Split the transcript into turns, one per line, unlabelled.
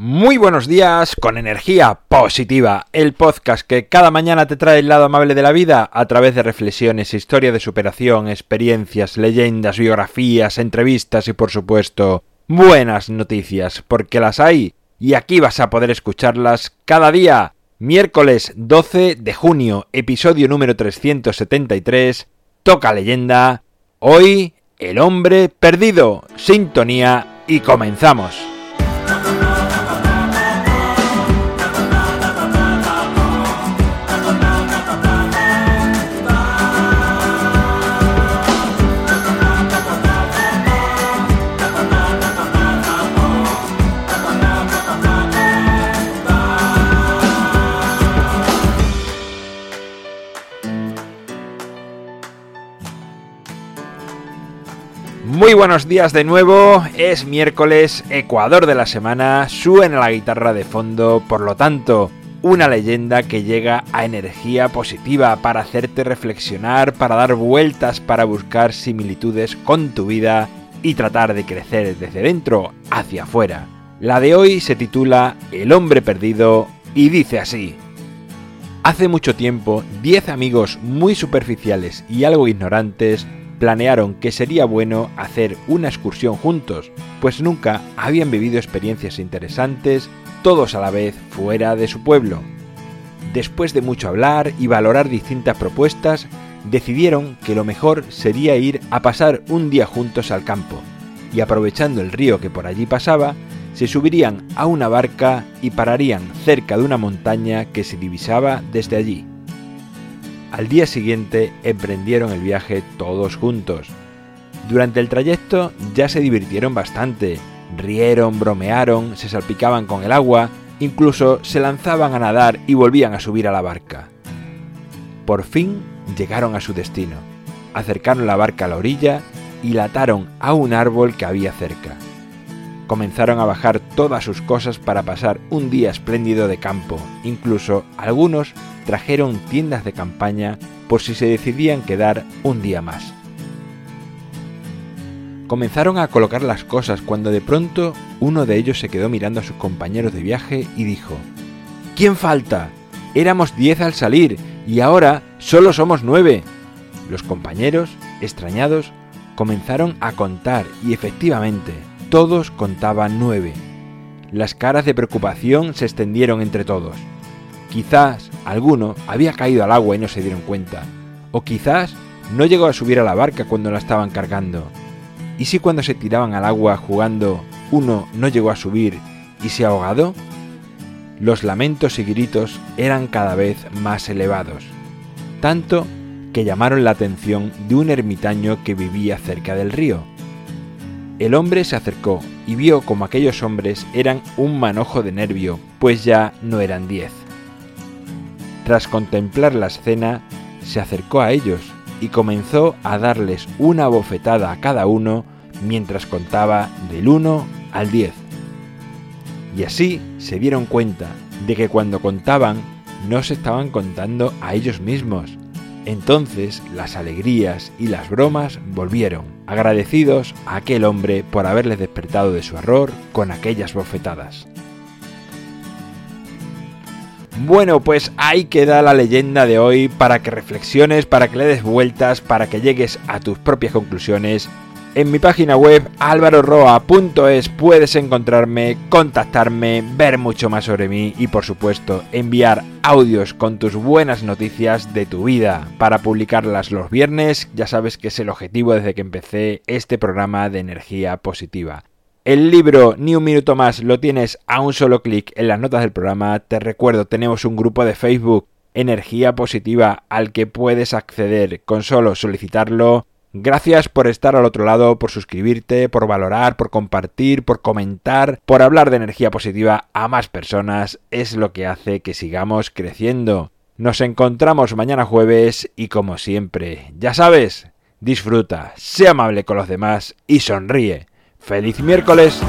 Muy buenos días con energía positiva, el podcast que cada mañana te trae el lado amable de la vida a través de reflexiones, historia de superación, experiencias, leyendas, biografías, entrevistas y por supuesto buenas noticias, porque las hay y aquí vas a poder escucharlas cada día. Miércoles 12 de junio, episodio número 373, toca leyenda, hoy el hombre perdido, sintonía y comenzamos. Muy buenos días de nuevo, es miércoles, Ecuador de la semana, suena la guitarra de fondo, por lo tanto, una leyenda que llega a energía positiva para hacerte reflexionar, para dar vueltas, para buscar similitudes con tu vida y tratar de crecer desde dentro hacia afuera. La de hoy se titula El hombre perdido y dice así. Hace mucho tiempo, 10 amigos muy superficiales y algo ignorantes planearon que sería bueno hacer una excursión juntos, pues nunca habían vivido experiencias interesantes, todos a la vez fuera de su pueblo. Después de mucho hablar y valorar distintas propuestas, decidieron que lo mejor sería ir a pasar un día juntos al campo, y aprovechando el río que por allí pasaba, se subirían a una barca y pararían cerca de una montaña que se divisaba desde allí. Al día siguiente emprendieron el viaje todos juntos. Durante el trayecto ya se divirtieron bastante, rieron, bromearon, se salpicaban con el agua, incluso se lanzaban a nadar y volvían a subir a la barca. Por fin llegaron a su destino, acercaron la barca a la orilla y la ataron a un árbol que había cerca. Comenzaron a bajar todas sus cosas para pasar un día espléndido de campo, incluso algunos trajeron tiendas de campaña por si se decidían quedar un día más. Comenzaron a colocar las cosas cuando de pronto uno de ellos se quedó mirando a sus compañeros de viaje y dijo, ¿Quién falta? Éramos diez al salir y ahora solo somos nueve. Los compañeros, extrañados, comenzaron a contar y efectivamente todos contaban nueve. Las caras de preocupación se extendieron entre todos. Quizás alguno había caído al agua y no se dieron cuenta. O quizás no llegó a subir a la barca cuando la estaban cargando. ¿Y si cuando se tiraban al agua jugando uno no llegó a subir y se ahogado? Los lamentos y gritos eran cada vez más elevados, tanto que llamaron la atención de un ermitaño que vivía cerca del río. El hombre se acercó y vio como aquellos hombres eran un manojo de nervio, pues ya no eran diez. Tras contemplar la escena, se acercó a ellos y comenzó a darles una bofetada a cada uno mientras contaba del 1 al 10. Y así se dieron cuenta de que cuando contaban no se estaban contando a ellos mismos. Entonces las alegrías y las bromas volvieron, agradecidos a aquel hombre por haberles despertado de su error con aquellas bofetadas. Bueno, pues ahí queda la leyenda de hoy para que reflexiones, para que le des vueltas, para que llegues a tus propias conclusiones. En mi página web alvaroroa.es puedes encontrarme, contactarme, ver mucho más sobre mí y por supuesto enviar audios con tus buenas noticias de tu vida para publicarlas los viernes. Ya sabes que es el objetivo desde que empecé este programa de energía positiva. El libro Ni un minuto más lo tienes a un solo clic en las notas del programa. Te recuerdo, tenemos un grupo de Facebook, Energía Positiva, al que puedes acceder con solo solicitarlo. Gracias por estar al otro lado, por suscribirte, por valorar, por compartir, por comentar, por hablar de energía positiva a más personas. Es lo que hace que sigamos creciendo. Nos encontramos mañana jueves y como siempre, ya sabes, disfruta, sea amable con los demás y sonríe. ¡Feliz miércoles!